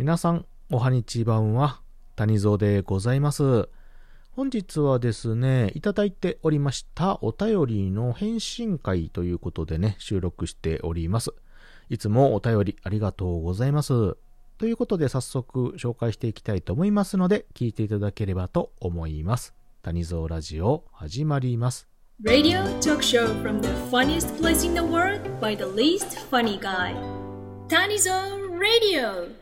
皆さん、おはにちばんは、谷蔵でございます。本日はですね、いただいておりましたお便りの返信会ということでね、収録しております。いつもお便りありがとうございます。ということで早速紹介していきたいと思いますので、聞いていただければと思います。谷蔵ラジオ始まります。Radio talk show from the funniest place in the world by the least funny guy. Tanizo Radio.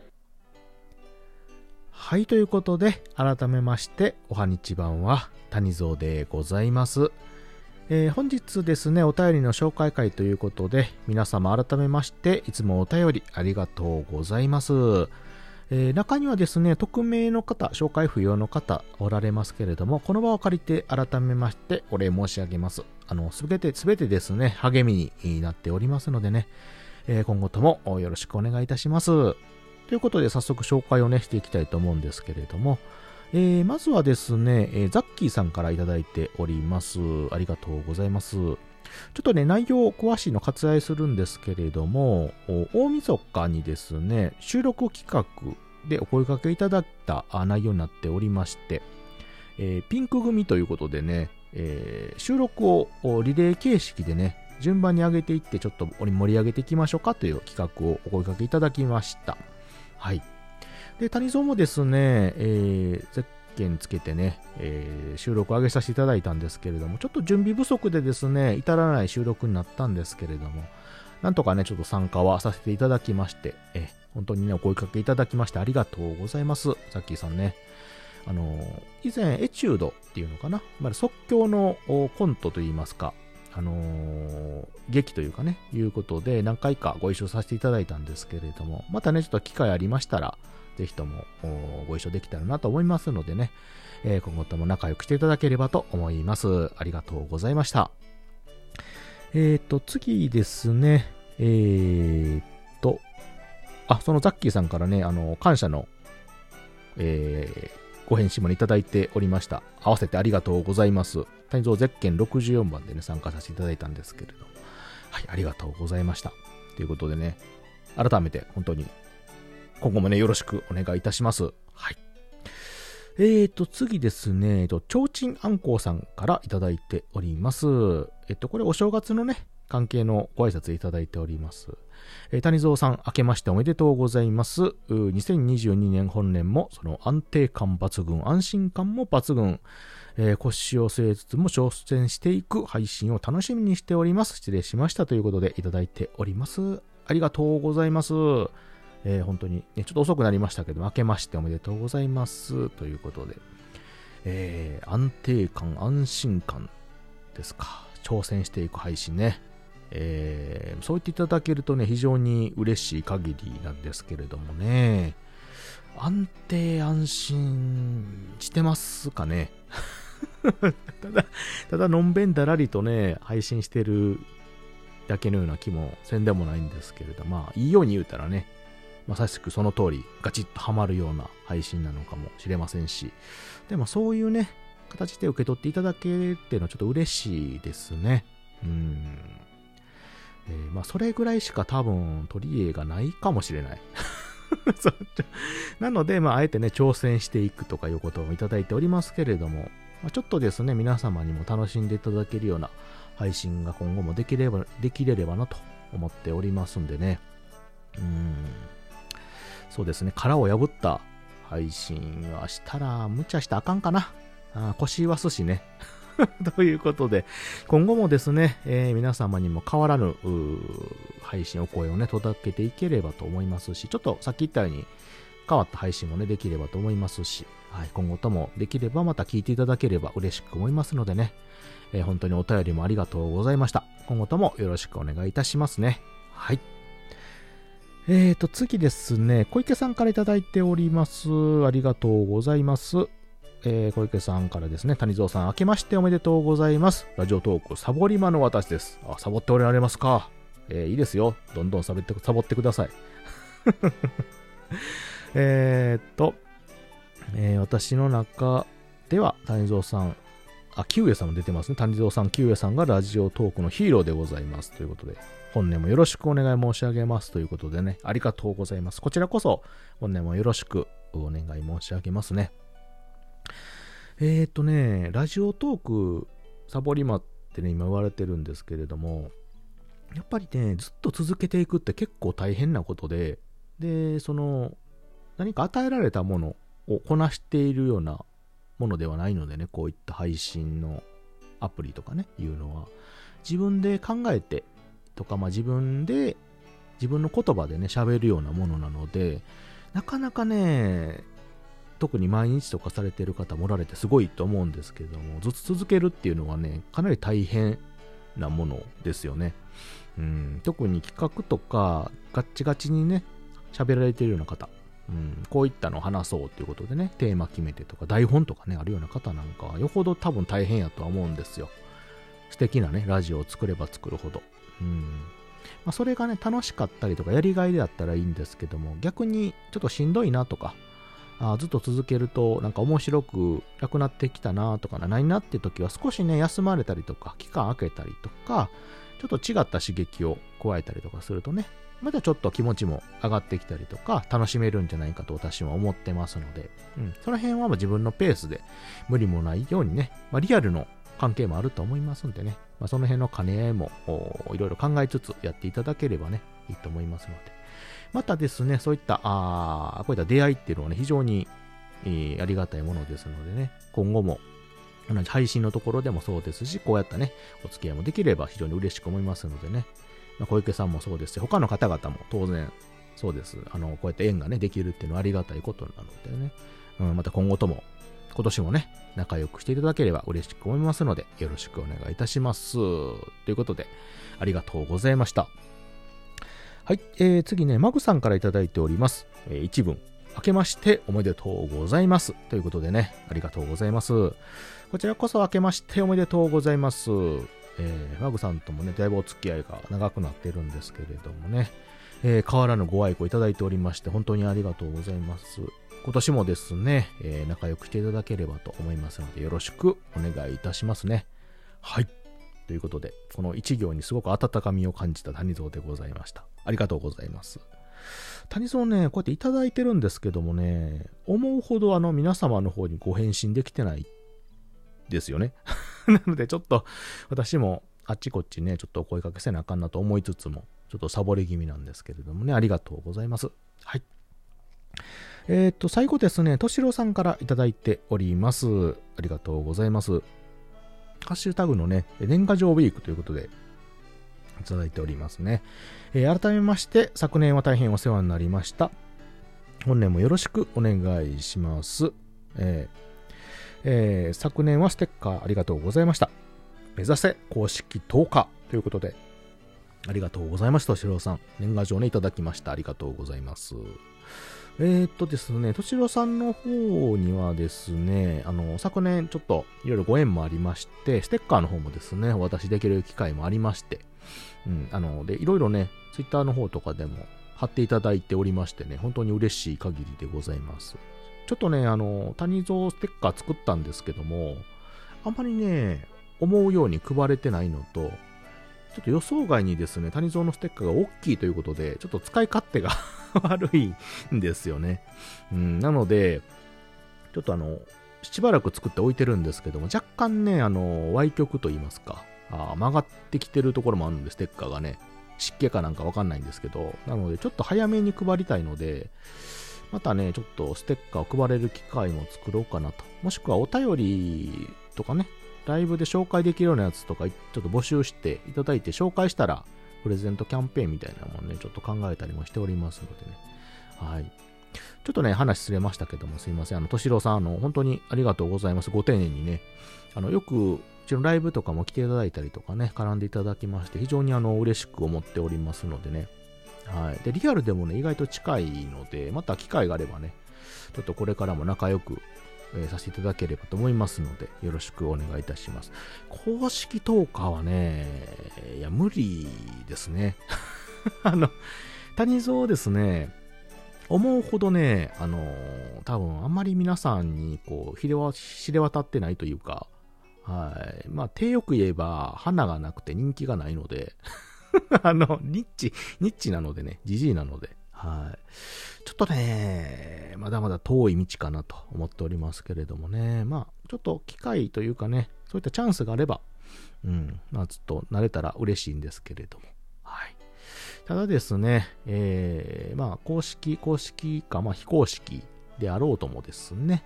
はい、ということで、改めまして、おはにちばんは、谷蔵でございます。えー本日ですね、お便りの紹介会ということで、皆様改めまして、いつもお便りありがとうございます。えー中にはですね、匿名の方、紹介不要の方おられますけれども、この場を借りて改めましてお礼申し上げます。あの、すべて、すべてですね、励みになっておりますのでね、えー今後ともよろしくお願いいたします。ということで早速紹介をねしていきたいと思うんですけれども、えーまずはですね、えーザッキーさんからいただいております。ありがとうございます。ちょっとね、内容を詳しいの割愛するんですけれども、大晦日にですね、収録企画でお声掛けいただいた内容になっておりまして、えーピンク組ということでね、えー収録をリレー形式でね、順番に上げていって、ちょっと盛り上げていきましょうかという企画をお声掛けいただきました。はい。で、谷蔵もですね、えー、ゼッケンつけてね、えー収録を上げさせていただいたんですけれども、ちょっと準備不足でですね、至らない収録になったんですけれども、なんとかね、ちょっと参加はさせていただきまして、えー本当にね、お声掛けいただきましてありがとうございます。ザッキーさんね。あのー以前、エチュードっていうのかな、まあ、即興のコントといいますか、あのー劇というかね、いうことで何回かご一緒させていただいたんですけれども、またね、ちょっと機会ありましたら、ぜひともご一緒できたらなと思いますのでね、えー今後とも仲良くしていただければと思います。ありがとうございました。えーと、次ですね、えーと、あ、そのザッキーさんからね、あの、感謝の、えーご返信もいただいておりました。合わせてありがとうございます。谷蔵ゼッケン64番でね、参加させていただいたんですけれど、はい、ありがとうございました。ということでね、改めて本当に今後もね、よろしくお願いいたします。はい。えーと、次ですね、えっと、ちょうちんあんこうさんからいただいております。えっと、これお正月のね、関係のご挨拶いただいております。えー谷蔵さん、明けましておめでとうございます。2022年本年も、その安定感抜群、安心感も抜群、えー腰を据えつつも挑戦していく配信を楽しみにしております。失礼しましたということでいただいております。ありがとうございます。えー本当に、ね、ちょっと遅くなりましたけど、明けましておめでとうございます。ということで、えー安定感、安心感ですか。挑戦していく配信ね。えーそう言っていただけるとね、非常に嬉しい限りなんですけれどもね。安定安心してますかね ただ、ただのんべんだらりとね、配信してるだけのような気もせんでもないんですけれど、まあ、いいように言うたらね、まさしくその通り、ガチッとハマるような配信なのかもしれませんし、でもそういうね、形で受け取っていただけるっていうのはちょっと嬉しいですね。うん。えーまあ、それぐらいしか多分取り柄がないかもしれない。なので、まあ、あえてね、挑戦していくとかいうことをいただいておりますけれども、まあ、ちょっとですね、皆様にも楽しんでいただけるような配信が今後もできれば、できればなと思っておりますんでね。うん。そうですね、殻を破った配信はしたら、無茶したあかんかな。あ腰はすしね。ということで、今後もですね、えー皆様にも変わらぬ配信、お声をね、届けていければと思いますし、ちょっとさっき言ったように変わった配信もね、できればと思いますし、はい、今後ともできればまた聞いていただければ嬉しく思いますのでね、えー本当にお便りもありがとうございました。今後ともよろしくお願いいたしますね。はい。えーと、次ですね、小池さんからいただいております。ありがとうございます。えー小池さんからですね、谷蔵さん、明けましておめでとうございます。ラジオトーク、サボり魔の私です。あ、サボっておられますか。えーいいですよ。どんどんサボって、サボってください。えっと、えー私の中では、谷蔵さん、あ、キウエさんも出てますね。谷蔵さん、キウエさんがラジオトークのヒーローでございます。ということで、本年もよろしくお願い申し上げます。ということでね、ありがとうございます。こちらこそ、本年もよろしくお願い申し上げますね。えーとね、ラジオトーク、サボりまってね、今言われてるんですけれども、やっぱりね、ずっと続けていくって結構大変なことで、で、その、何か与えられたものをこなしているようなものではないのでね、こういった配信のアプリとかね、いうのは、自分で考えてとか、まあ自分で、自分の言葉でね、喋るようなものなので、なかなかね、特に毎日とかされてる方もおられてすごいと思うんですけども、ずっと続けるっていうのはね、かなり大変なものですよね。うん、特に企画とか、ガッチガチにね、喋られてるような方、うん、こういったのを話そうということでね、テーマ決めてとか、台本とかね、あるような方なんかは、よほど多分大変やとは思うんですよ。素敵なね、ラジオを作れば作るほど。うんまあ、それがね、楽しかったりとか、やりがいであったらいいんですけども、逆にちょっとしんどいなとか、あずっと続けるとなんか面白くなくなってきたなとかないなって時は少しね休まれたりとか期間空けたりとかちょっと違った刺激を加えたりとかするとねまたちょっと気持ちも上がってきたりとか楽しめるんじゃないかと私は思ってますので、うん、その辺はま自分のペースで無理もないようにね、まあ、リアルの関係もあると思いますんでね、まあ、その辺の兼ね合いもいろいろ考えつつやっていただければねいいと思いますので。またですね、そういった、あこういった出会いっていうのはね、非常に、えー、ありがたいものですのでね、今後も、同じ配信のところでもそうですし、こうやったね、お付き合いもできれば非常に嬉しく思いますのでね、まあ、小池さんもそうですし、他の方々も当然、そうです。あの、こうやって縁がね、できるっていうのはありがたいことなのでね、うん、また今後とも、今年もね、仲良くしていただければ嬉しく思いますので、よろしくお願いいたします。ということで、ありがとうございました。はい、えー、次ね、マグさんから頂いております。えー、一文。明けましておめでとうございます。ということでね、ありがとうございます。こちらこそ明けましておめでとうございます。えー、マグさんともね、だいぶお付き合いが長くなってるんですけれどもね、えー、変わらぬご愛顧いただいておりまして、本当にありがとうございます。今年もですね、えー、仲良くしていただければと思いますので、よろしくお願いいたしますね。はい。ということで、この一行にすごく温かみを感じた谷蔵でございました。ありがとうございます。谷蔵ね、こうやっていただいてるんですけどもね、思うほどあの皆様の方にご返信できてないですよね。なのでちょっと私もあっちこっちね、ちょっとお声かけせなあかんなと思いつつも、ちょっとサボり気味なんですけれどもね、ありがとうございます。はい。えっ、と、最後ですね、敏郎さんからいただいております。ありがとうございます。ハッシュタグのね、年賀状ウィークということで、いただいておりますね。えー、改めまして、昨年は大変お世話になりました。本年もよろしくお願いします。えーえー、昨年はステッカーありがとうございました。目指せ公式10日ということで、ありがとうございました、しろうさん。年賀状ね、いただきました。ありがとうございます。えー、っとですね、としろさんの方にはですね、あの、昨年ちょっといろいろご縁もありまして、ステッカーの方もですね、お渡しできる機会もありまして、うん、あの、で、いろいろね、ツイッターの方とかでも貼っていただいておりましてね、本当に嬉しい限りでございます。ちょっとね、あの、谷蔵ステッカー作ったんですけども、あんまりね、思うように配れてないのと、ちょっと予想外にですね、谷蔵のステッカーが大きいということで、ちょっと使い勝手が 悪いんですよね。うん、なので、ちょっとあの、しばらく作っておいてるんですけども、若干ね、あの、歪曲と言いますか、あ曲がってきてるところもあるんで、ステッカーがね、湿気かなんかわかんないんですけど、なので、ちょっと早めに配りたいので、またね、ちょっとステッカーを配れる機会も作ろうかなと。もしくはお便りとかね、ライブで紹介できるようなやつとか、ちょっと募集していただいて紹介したら、プレゼントキャンペーンみたいなもんね、ちょっと考えたりもしておりますのでね。はい。ちょっとね、話すれましたけども、すいません。あの、としろさん、あの、本当にありがとうございます。ご丁寧にね。あの、よく、うちのライブとかも来ていただいたりとかね、絡んでいただきまして、非常にあの、嬉しく思っておりますのでね。はい。で、リアルでもね、意外と近いので、また機会があればね、ちょっとこれからも仲良くえー、させていただければと思いますので、よろしくお願いいたします。公式投下はね、いや、無理ですね。あの、谷蔵ですね、思うほどね、あのー、多分あんまり皆さんにこう、知れ渡ってないというか、はい。まあ、手よく言えば、花がなくて人気がないので、あの、ニッチ、ニッチなのでね、じじいなので、はい。ちょっとね、まだまだ遠い道かなと思っておりますけれどもね、まあ、ちょっと機会というかね、そういったチャンスがあれば、うん、まあ、ちょっと慣れたら嬉しいんですけれども、はい。ただですね、えー、まあ、公式、公式か、まあ、非公式であろうともですね、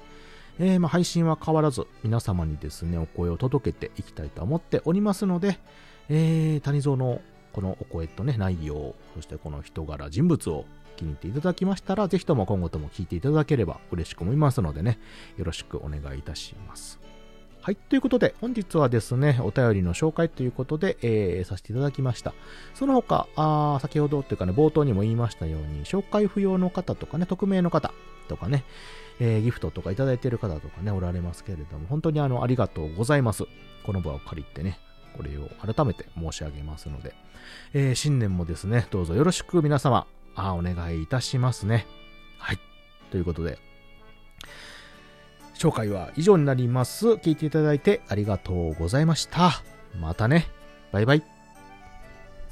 えー、まあ、配信は変わらず、皆様にですね、お声を届けていきたいと思っておりますので、えー、谷蔵のこのお声とね、内容、そしてこの人柄、人物を気に入っていただきましたら、ぜひとも今後とも聞いていただければ嬉しく思いますのでね、よろしくお願いいたします。はい。ということで、本日はですね、お便りの紹介ということで、えー、させていただきました。その他、あ先ほどっていうかね、冒頭にも言いましたように、紹介不要の方とかね、匿名の方とかね、えー、ギフトとかいただいている方とかね、おられますけれども、本当にあの、ありがとうございます。この場を借りてね、これを改めて申し上げますので、えー、新年もですね、どうぞよろしく皆様、あお願いいたしますね。はい。ということで、紹介は以上になります。聞いていただいてありがとうございました。またね。バイバイ。